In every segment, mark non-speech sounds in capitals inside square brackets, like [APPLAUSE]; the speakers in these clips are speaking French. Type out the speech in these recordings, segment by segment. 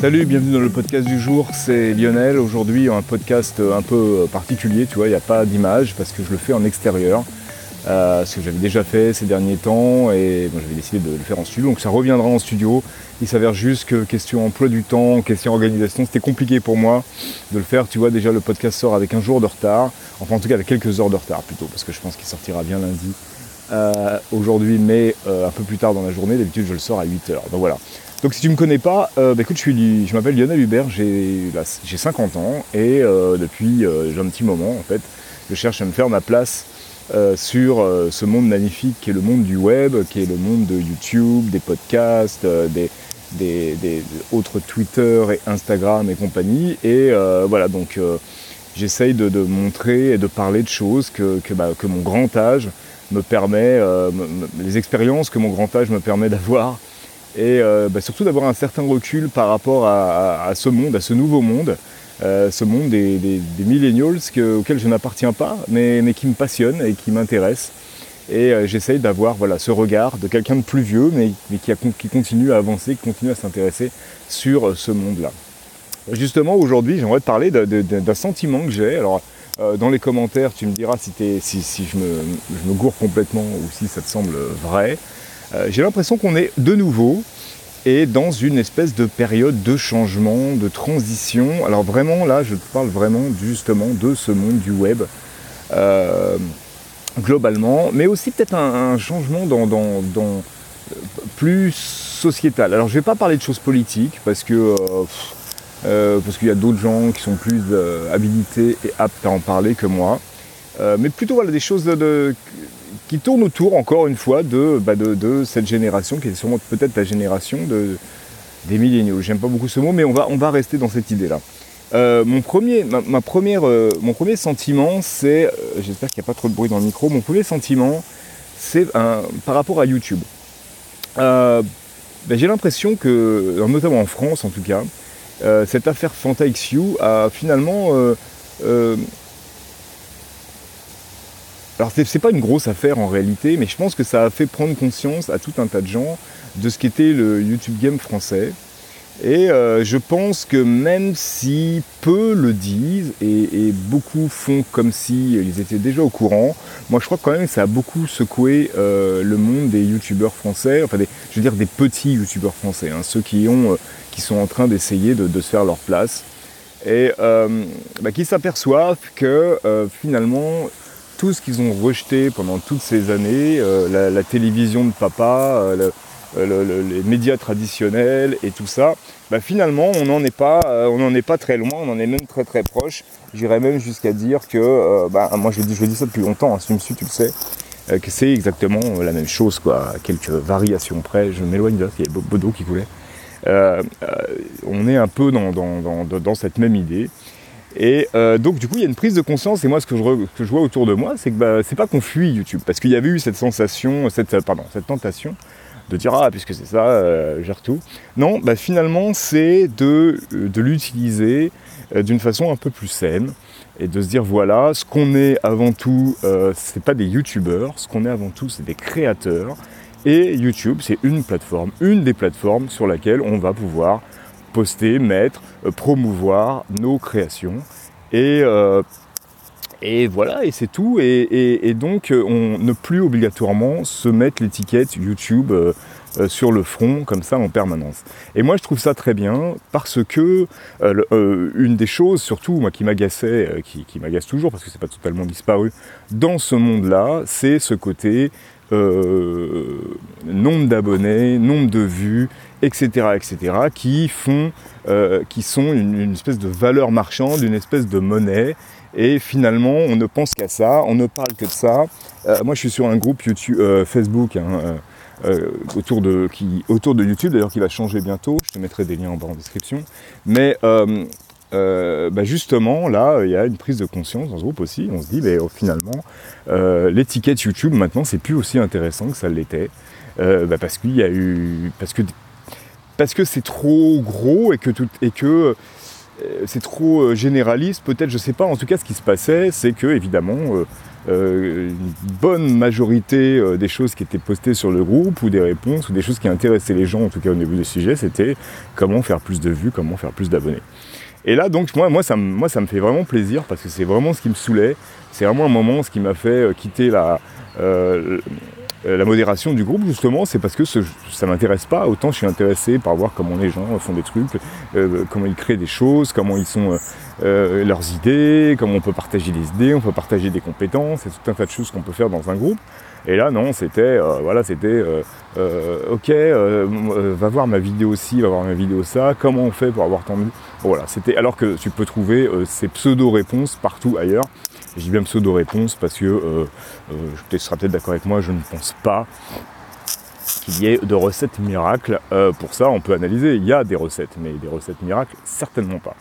Salut, bienvenue dans le podcast du jour, c'est Lionel. Aujourd'hui, un podcast un peu particulier, tu vois, il n'y a pas d'image parce que je le fais en extérieur. Euh, ce que j'avais déjà fait ces derniers temps et j'avais décidé de le faire en studio, donc ça reviendra en studio. Il s'avère juste que question emploi du temps, question organisation, c'était compliqué pour moi de le faire. Tu vois, déjà le podcast sort avec un jour de retard, enfin en tout cas avec quelques heures de retard plutôt, parce que je pense qu'il sortira bien lundi. Euh, aujourd'hui, mais euh, un peu plus tard dans la journée, d'habitude je le sors à 8h. Donc voilà. Donc si tu me connais pas, euh, bah, écoute, je, suis, je m'appelle Lionel Hubert, j'ai, 50 ans et euh, depuis euh, j'ai un petit moment en fait, je cherche à me faire ma place sur ce monde magnifique qui est le monde du web, qui est le monde de YouTube, des podcasts, des, des, autres Twitter et Instagram et compagnie. Et voilà, donc j'essaye de, montrer et de parler de choses que, que, bah, que mon grand âge me permet, les expériences que mon grand âge me permet d'avoir et euh, bah, surtout d'avoir un certain recul par rapport à, ce monde, à ce nouveau monde, euh, ce monde des, millennials auquel je n'appartiens pas, mais, qui me passionne et qui m'intéresse. Et euh, j'essaye d'avoir voilà, ce regard de quelqu'un de plus vieux, mais, qui, continue à avancer, qui continue à s'intéresser sur ce monde-là. Justement, aujourd'hui, j'aimerais te parler d'un sentiment que j'ai. Alors, dans les commentaires, tu me diras si, je, me, je, me, gourre complètement ou si ça te semble vrai. Euh, j'ai l'impression qu'on est de nouveau et dans une espèce de période de changement, de transition. Alors vraiment là, je parle vraiment justement de ce monde du web. Euh, globalement, mais aussi peut-être un, changement dans, plus sociétal. Alors je ne vais pas parler de choses politiques parce que euh, parce qu'il y a d'autres gens qui sont plus habilités et aptes à en parler que moi. mais plutôt voilà, des choses de, qui tourne autour, encore une fois, bah, de, cette génération, qui est sûrement peut-être la génération de, des milléniaux. J'aime pas beaucoup ce mot, mais on va, on va rester dans cette idée-là. Euh, mon, premier, ma, première, euh, mon premier sentiment, c'est, euh, j'espère qu'il n'y a pas trop de bruit dans le micro, mon premier sentiment, c'est par rapport à YouTube. Ben, j'ai l'impression que, notamment en France en tout cas, cette affaire FantaXU a finalement alors c'est pas une grosse affaire en réalité, mais je pense que ça a fait prendre conscience à tout un tas de gens de ce qu'était le YouTube Game français. Et euh, je pense que même si peu le disent et, beaucoup font comme si ils étaient déjà au courant, moi je crois quand même que ça a beaucoup secoué euh, le monde des youtubeurs français, enfin des, je veux dire des petits youtubeurs français, hein, ceux qui, ont, euh, qui sont en train d'essayer de, se faire leur place et bah, qui s'aperçoivent que finalement tout ce qu'ils ont rejeté pendant toutes ces années, euh, la, télévision de papa, euh, euh, les médias traditionnels et tout ça, bah, finalement on n'en est pas, on est pas très loin, on en est même très très proche. J'irais même jusqu'à dire que, bah, moi je dis, je ça depuis longtemps, si tu me suis, tu le sais, que c'est exactement la même chose, quoi, quelques variations près. Je m'éloigne là, il y a Bodo qui voulait. on est un peu dans cette même idée. Et euh, donc du coup il y a une prise de conscience et moi ce que je, vois autour de moi c'est que bah, c'est pas qu'on fuit YouTube. Parce qu'il y avait eu cette sensation, cette, euh, pardon, cette tentation de dire ah puisque c'est ça, euh, gère tout. Non, bah, finalement c'est de, de l'utiliser d'une façon un peu plus saine et de se dire voilà ce qu'on est avant tout c'est pas des youtubeurs, ce qu'on est avant tout c'est des créateurs. Et YouTube c'est une plateforme, une des plateformes sur laquelle on va pouvoir poster, mettre, euh, promouvoir nos créations. Et, euh, et voilà, et c'est tout. Et, donc, euh, on ne plus obligatoirement se mettre l'étiquette YouTube sur le front comme ça en permanence. Et moi, je trouve ça très bien parce que une des choses, surtout moi qui m'agaçait, qui, qui m'agace toujours parce que c'est pas totalement disparu dans ce monde-là, c'est ce côté nombre d'abonnés, nombre de vues, etc., etc., qui font, euh, qui sont une, espèce de valeur marchande, une espèce de monnaie. Et finalement, on ne pense qu'à ça, on ne parle que de ça. Euh, moi, je suis sur un groupe YouTube, euh, Facebook hein, autour, de, qui, autour de YouTube, d'ailleurs, qui va changer bientôt. Je te mettrai des liens en bas en description. Mais bah, justement, là, il y a une prise de conscience dans ce groupe aussi. On se dit, bah, finalement, l'étiquette YouTube, maintenant, c'est plus aussi intéressant que ça l'était. Bah, parce qu'il y a eu, parce que parce que c'est trop gros et que, tout, et que c'est trop généraliste, peut-être, je sais pas. En tout cas, ce qui se passait, c'est que évidemment, une bonne majorité des choses qui étaient postées sur le groupe ou des réponses ou des choses qui intéressaient les gens, en tout cas au niveau du sujet, c'était comment faire plus de vues, comment faire plus d'abonnés. Et là, donc, moi, moi, ça, moi, ça me fait vraiment plaisir parce que c'est vraiment ce qui me saoulait. C'est vraiment un moment, ce qui m'a fait quitter la, euh, la modération du groupe, justement, c'est parce que ça ça m'intéresse pas. Autant je suis intéressé par voir comment les gens font des trucs, euh, comment ils créent des choses, comment ils sont euh, leurs idées, comment on peut partager des idées, on peut partager des compétences, et tout un tas de choses qu'on peut faire dans un groupe. Et là, non, c'était, voilà, c'était, ok, va voir ma vidéo ci, va voir ma vidéo ça, comment on fait pour avoir tant de... Voilà, c'était, alors que tu peux trouver ces pseudo-réponses partout ailleurs. Je dis bien pseudo-réponse parce que, euh, euh, tu seras peut-être d'accord avec moi, je ne pense pas qu'il y ait de recettes miracles. Euh, pour ça, on peut analyser, il y a des recettes, mais des recettes miracles, certainement pas.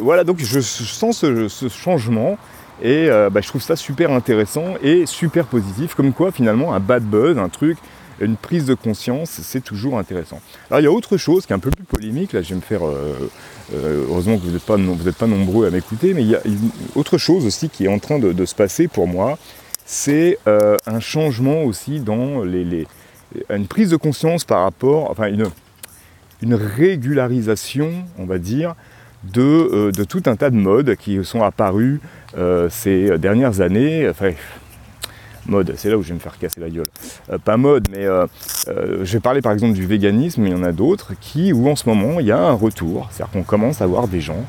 voilà, donc je, sens ce, changement et bah, je trouve ça super intéressant et super positif, comme quoi finalement un bad buzz, un truc une prise de conscience, c'est toujours intéressant. Alors il y a autre chose qui est un peu plus polémique, là je vais me faire... Euh, euh, heureusement que vous n'êtes pas, nombreux à m'écouter, mais il y a une autre chose aussi qui est en train de, se passer pour moi, c'est euh, un changement aussi dans les, une prise de conscience par rapport, enfin une, régularisation, on va dire, de, tout un tas de modes qui sont apparus ces dernières années. Mode, c'est là où je vais me faire casser la gueule. Euh, pas mode, mais euh, euh, je vais parler par exemple du véganisme, mais il y en a d'autres qui, où en ce moment, il y a un retour. C'est-à-dire qu'on commence à voir des gens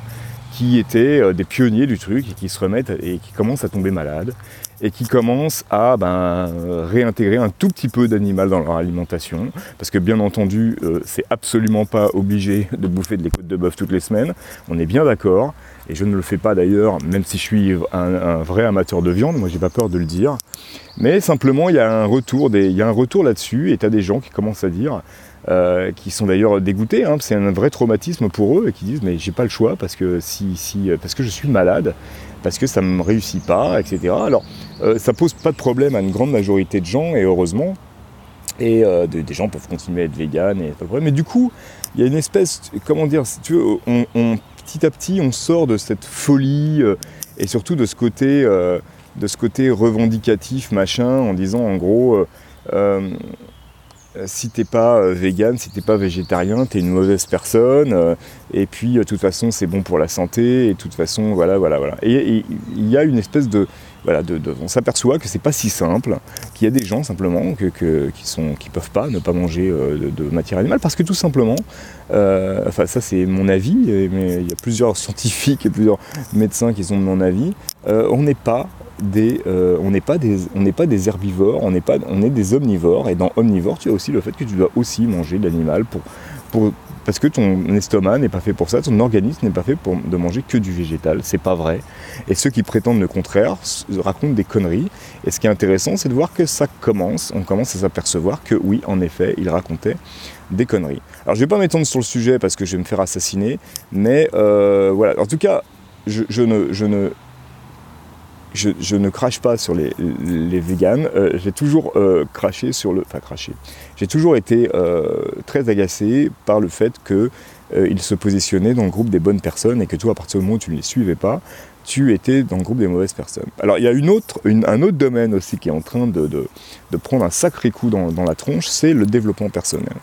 qui étaient des pionniers du truc et qui se remettent et qui commencent à tomber malades et qui commencent à ben, réintégrer un tout petit peu d'animal dans leur alimentation. Parce que bien entendu, c'est absolument pas obligé de bouffer de les côtes de bœuf toutes les semaines. On est bien d'accord. Et je ne le fais pas d'ailleurs, même si je suis un, vrai amateur de viande, moi j'ai pas peur de le dire. Mais simplement, il y a un retour, il y a un retour là-dessus, et tu as des gens qui commencent à dire, euh, qui sont d'ailleurs dégoûtés, hein, c'est un vrai traumatisme pour eux, et qui disent mais j'ai pas le choix parce que si, si, parce que je suis malade, parce que ça ne me réussit pas, etc. Alors euh, ça pose pas de problème à une grande majorité de gens, et heureusement. Et euh, des, gens peuvent continuer à être vegan, et pas de problème. Mais du coup, il y a une espèce, comment dire, si tu veux, petit à petit, on sort de cette folie euh, et surtout de ce côté, euh, de ce côté revendicatif, machin, en disant en gros, euh, si t'es pas vegan, si t'es pas végétarien, t'es une mauvaise personne. et puis, de toute façon, c'est bon pour la santé. Et de toute façon, voilà, voilà, voilà. Et il y a une espèce de, on s'aperçoit que c'est pas si simple, qu'il y a des gens simplement qui qui peuvent pas ne pas manger euh, de, matière animale parce que tout simplement, euh, enfin ça c'est mon avis, mais il y a plusieurs [LAUGHS] scientifiques et plusieurs médecins qui sont de mon avis, euh, on n'est pas des, on n'est pas des, on n'est pas des herbivores, on n'est pas, est des omnivores et dans omnivore tu as aussi le fait que tu dois aussi manger de l'animal pour parce que ton estomac n'est pas fait pour ça, ton organisme n'est pas fait pour de manger que du végétal, c'est pas vrai. Et ceux qui prétendent le contraire racontent des conneries. Et ce qui est intéressant, c'est de voir que ça commence, on commence à s'apercevoir que oui, en effet, ils racontaient des conneries. Alors je vais pas m'étendre sur le sujet parce que je vais me faire assassiner, mais euh, voilà. En tout cas, je, ne, je ne je, ne crache pas sur les, les véganes. Euh, j'ai toujours euh, craché sur le. Enfin, craché. J'ai toujours été euh, très agacé par le fait qu'ils se positionnaient dans le groupe des bonnes personnes et que toi, à partir du moment où tu ne les suivais pas, tu étais dans le groupe des mauvaises personnes. Alors, il y a une autre, un autre domaine aussi qui est en train de, prendre un sacré coup dans la tronche, c'est le développement personnel.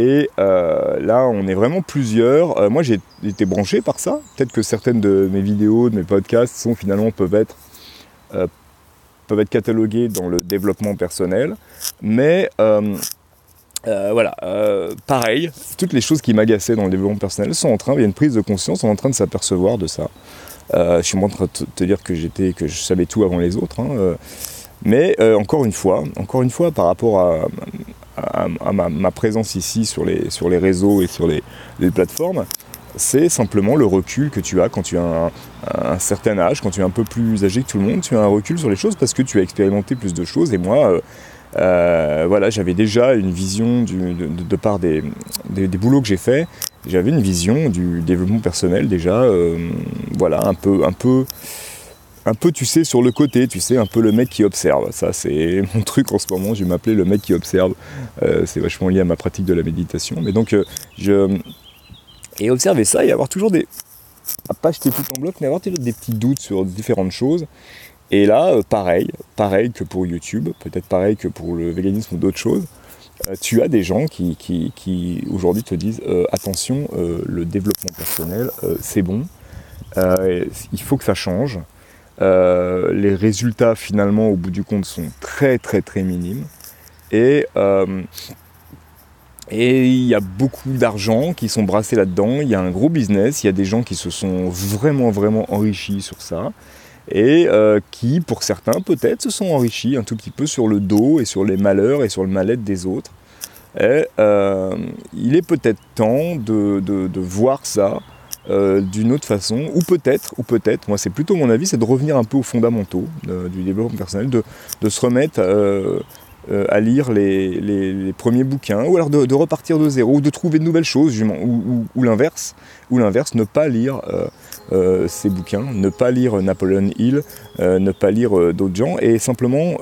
Et là, on est vraiment plusieurs. moi, j'ai été branché par ça. Peut-être que certaines de mes vidéos, de mes podcasts sont finalement peuvent être peuvent être cataloguées dans le développement personnel. Mais euh, euh, voilà, euh, pareil, toutes les choses qui m'agaçaient dans le développement personnel sont en train, il y a une prise de conscience, sont en train de s'apercevoir de ça. je suis en train de te dire que j'étais, que je savais tout avant les autres. Hein, mais encore une fois, encore une fois, par rapport à, ma, présence ici sur les, sur les réseaux et sur les, plateformes, c'est simplement le recul que tu as quand tu as un, certain âge, quand tu es un peu plus âgé que tout le monde, tu as un recul sur les choses parce que tu as expérimenté plus de choses. Et moi, euh, euh, voilà, j'avais déjà une vision de, part des, boulots que j'ai faits, j'avais une vision du développement personnel déjà, euh, voilà, un peu, un peu, un peu, tu sais, sur le côté, tu sais, un peu le mec qui observe. Ça, c'est [LAUGHS] mon truc en ce moment. Je vais m'appeler le mec qui observe. c'est vachement lié à ma pratique de la méditation. Mais donc, je Et observer ça et avoir toujours des. pas jeter tout en bloc, mais avoir des petits doutes sur différentes choses. Et là, euh, pareil, pareil que pour YouTube, peut-être pareil que pour le véganisme ou d'autres choses, euh, tu as des gens qui, qui, aujourd'hui te disent euh, attention, le développement personnel, c'est bon, il faut que ça change. Les résultats finalement au bout du compte sont très très très minimes. Et et il y a beaucoup d'argent qui sont brassés là-dedans, il y a un gros business, il y a des gens qui se sont vraiment vraiment enrichis sur ça et euh, qui, pour certains, peut-être se sont enrichis un tout petit peu sur le dos et sur les malheurs et sur le mal-être des autres. Et euh, il est peut-être temps de, voir ça euh, d'une autre façon, ou peut-être, ou peut-être, moi c'est plutôt mon avis, c'est de revenir un peu aux fondamentaux du développement personnel, de, se remettre à lire les, premiers bouquins, ou alors de, repartir de zéro, ou de trouver de nouvelles choses, ou, l'inverse, ou l'inverse, ne pas lire euh, ces bouquins, ne pas lire Napoleon Hill, euh, ne pas lire euh, d'autres gens, et simplement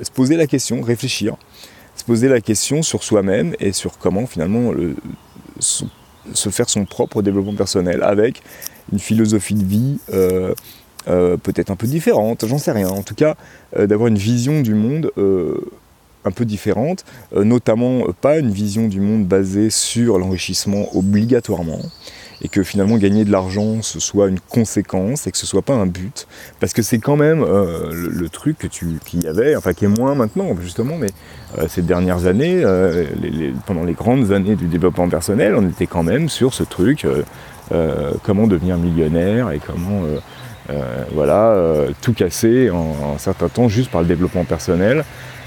se poser la question, réfléchir, se poser la question sur soi-même et sur comment finalement se faire son propre développement personnel avec une philosophie de vie peut-être un peu différente, j'en sais rien. En tout cas, d'avoir une vision du monde un peu différente, notamment pas une vision du monde basée sur l'enrichissement obligatoirement, et que finalement gagner de l'argent ce soit une conséquence et que ce soit pas un but. Parce que c'est quand même euh, le, truc que tu qu'il y avait enfin qui est moins maintenant justement mais euh, ces dernières années euh, pendant les grandes années du développement personnel on était quand même sur ce truc comment devenir millionnaire et comment voilà tout casser en, un certain temps juste par le développement personnel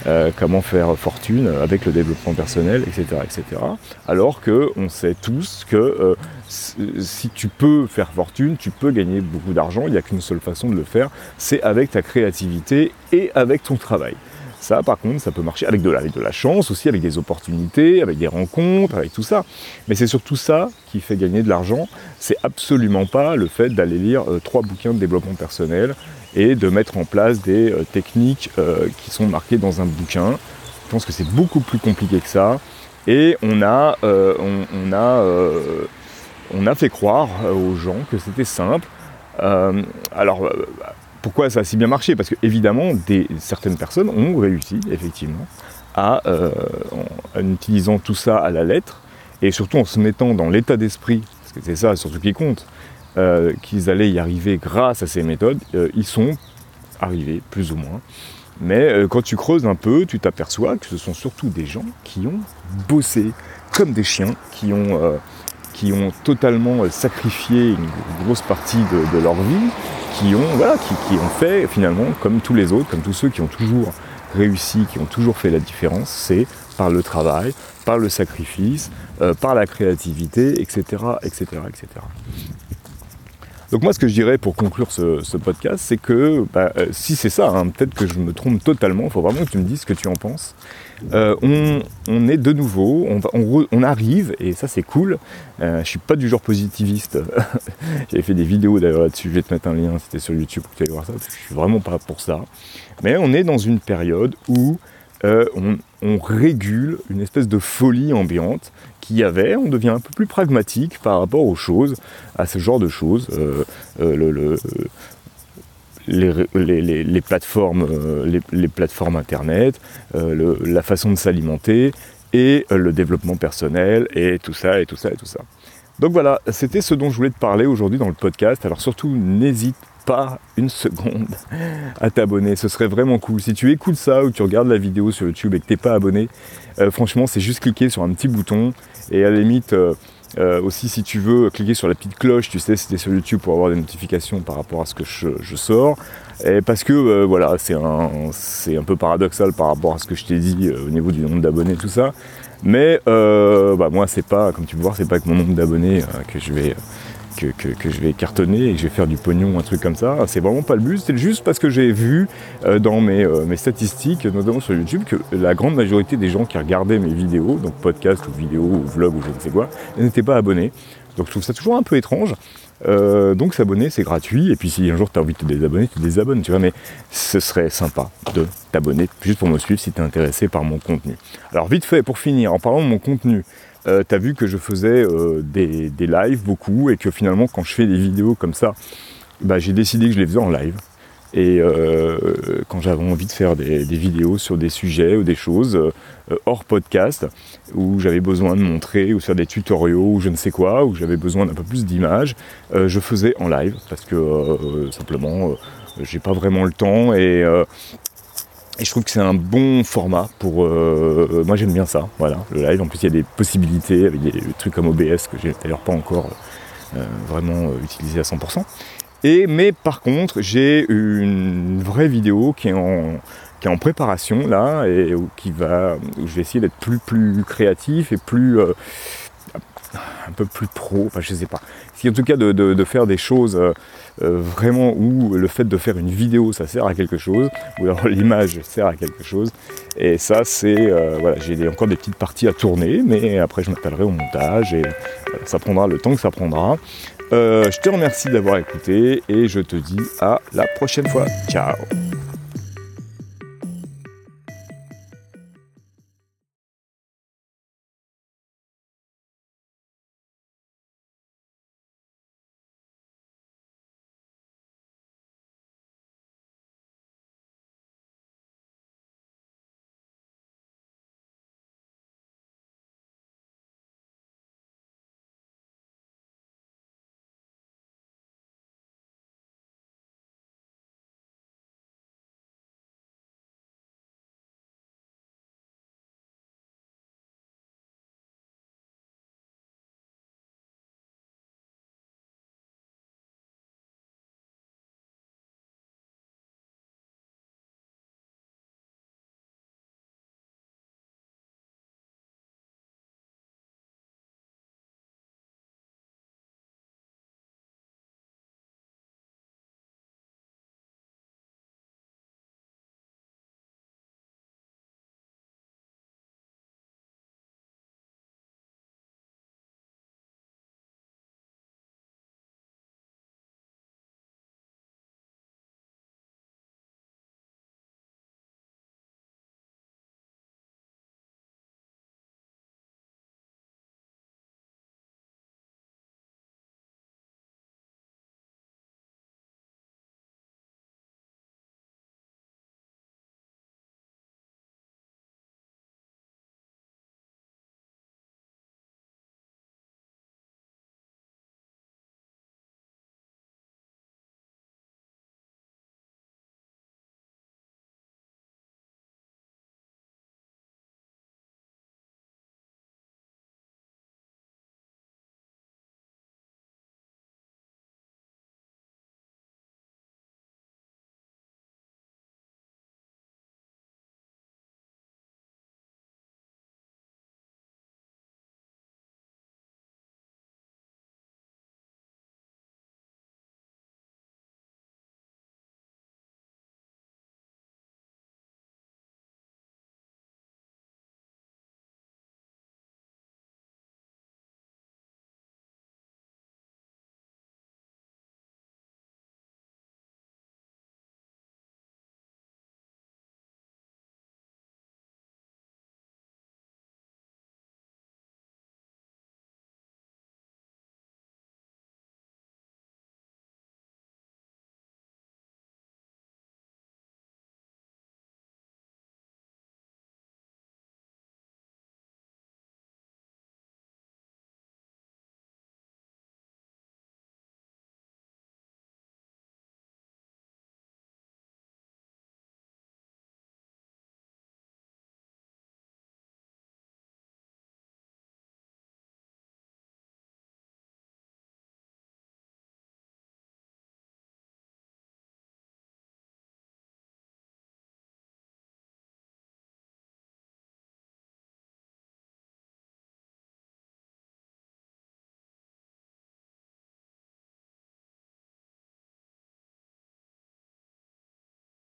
euh, comment faire fortune avec le développement personnel, etc. etc. Alors que on sait tous que euh, si tu peux faire fortune, tu peux gagner beaucoup d'argent, il n'y a qu'une seule façon de le faire, c'est avec ta créativité et avec ton travail. Ça, par contre, ça peut marcher avec de, la, chance aussi, avec des opportunités, avec des rencontres, avec tout ça. Mais c'est surtout ça qui fait gagner de l'argent. C'est absolument pas le fait d'aller lire euh, trois bouquins de développement personnel et de mettre en place des euh, techniques euh, qui sont marquées dans un bouquin. Je pense que c'est beaucoup plus compliqué que ça. Et on a, on, a, on a fait croire aux gens que c'était simple. alors, pourquoi ça a si bien marché Parce que évidemment, certaines personnes ont réussi, effectivement, à, en, utilisant tout ça à la lettre, et surtout en se mettant dans l'état d'esprit, parce que c'est ça surtout qui compte, euh, qu'ils allaient y arriver grâce à ces méthodes, euh, ils sont arrivés, plus ou moins. Mais euh, quand tu creuses un peu, tu t'aperçois que ce sont surtout des gens qui ont bossé comme des chiens, qui ont, qui ont totalement sacrifié une grosse partie de, leur vie, qui ont, voilà, qui, ont fait finalement comme tous les autres, comme tous ceux qui ont toujours réussi, qui ont toujours fait la différence, c'est par le travail, par le sacrifice, par la créativité, etc., etc., etc. Donc moi ce que je dirais pour conclure ce, podcast, c'est que bah, euh, si c'est ça, hein, peut-être que je me trompe totalement, il faut vraiment que tu me dises ce que tu en penses. Euh, on, est de nouveau, on, arrive, et ça c'est cool. Euh, je suis pas du genre positiviste. [LAUGHS] J'avais fait des vidéos d'ailleurs là-dessus, je vais te mettre un lien, c'était sur YouTube pour que tu ailles voir ça, parce que je suis vraiment pas pour ça. Mais on est dans une période où on, on, régule une espèce de folie ambiante qu'il y avait, on devient un peu plus pragmatique par rapport aux choses, à ce genre de choses. Euh, euh, les, plateformes, euh, les, plateformes internet, la façon de s'alimenter et le développement personnel et tout ça et tout ça et tout ça. Donc voilà, c'était ce dont je voulais te parler aujourd'hui dans le podcast. Alors surtout, n'hésite pas une seconde à t'abonner. Ce serait vraiment cool. Si tu écoutes ça ou tu regardes la vidéo sur YouTube et que t'es pas abonné, franchement, c'est juste cliquer sur un petit bouton et à la limite, euh, euh, aussi si tu veux cliquer sur la petite cloche, tu sais, c'était sur YouTube pour avoir des notifications par rapport à ce que je, sors. Et parce que euh, voilà, c'est un, un peu paradoxal par rapport à ce que je t'ai dit au niveau du nombre d'abonnés, tout ça. Mais bah, moi, c'est pas, comme tu peux voir, c'est pas avec mon nombre d'abonnés que je vais que, je vais cartonner et que je vais faire du pognon, un truc comme ça. C'est vraiment pas le but, c'est juste parce que j'ai vu euh, dans euh, mes, statistiques, notamment sur YouTube, que la grande majorité des gens qui regardaient mes vidéos, donc podcast ou vidéo ou vlog ou je ne sais quoi, n'étaient pas abonnés. Donc je trouve ça toujours un peu étrange. Euh, donc s'abonner c'est gratuit et puis si un jour tu as envie de te désabonner, tu te désabonnes, tu vois, mais ce serait sympa de t'abonner juste pour me suivre si tu es intéressé par mon contenu. Alors vite fait pour finir, en parlant de mon contenu, euh, tu as vu que je faisais euh, des, lives beaucoup et que finalement quand je fais des vidéos comme ça, bah, j'ai décidé que je les faisais en live. Et euh, quand j'avais envie de faire des, vidéos sur des sujets ou des choses hors podcast, où j'avais besoin de montrer ou faire des tutoriaux ou je ne sais quoi, où j'avais besoin d'un peu plus d'images, je faisais en live parce que simplement j'ai pas vraiment le temps et et je trouve que c'est un bon format pour. Euh, moi j'aime bien ça, voilà, le live. En plus il y a des possibilités avec des, trucs comme OBS que j'ai d'ailleurs pas encore euh, vraiment euh, utilisé à 100%. Et, mais par contre j'ai une vraie vidéo qui est en, qui est en préparation là et où, qui va, où je vais essayer d'être plus, plus créatif et plus. Un peu plus pro, enfin je sais pas. Si en tout cas de, faire des choses euh, vraiment où le fait de faire une vidéo ça sert à quelque chose, ou alors [LAUGHS] l'image sert à quelque chose. Et ça c'est, euh, voilà, j'ai encore des petites parties à tourner, mais après je m'appellerai au montage et ça prendra le temps que ça prendra. Euh, je te remercie d'avoir écouté et je te dis à la prochaine fois. Ciao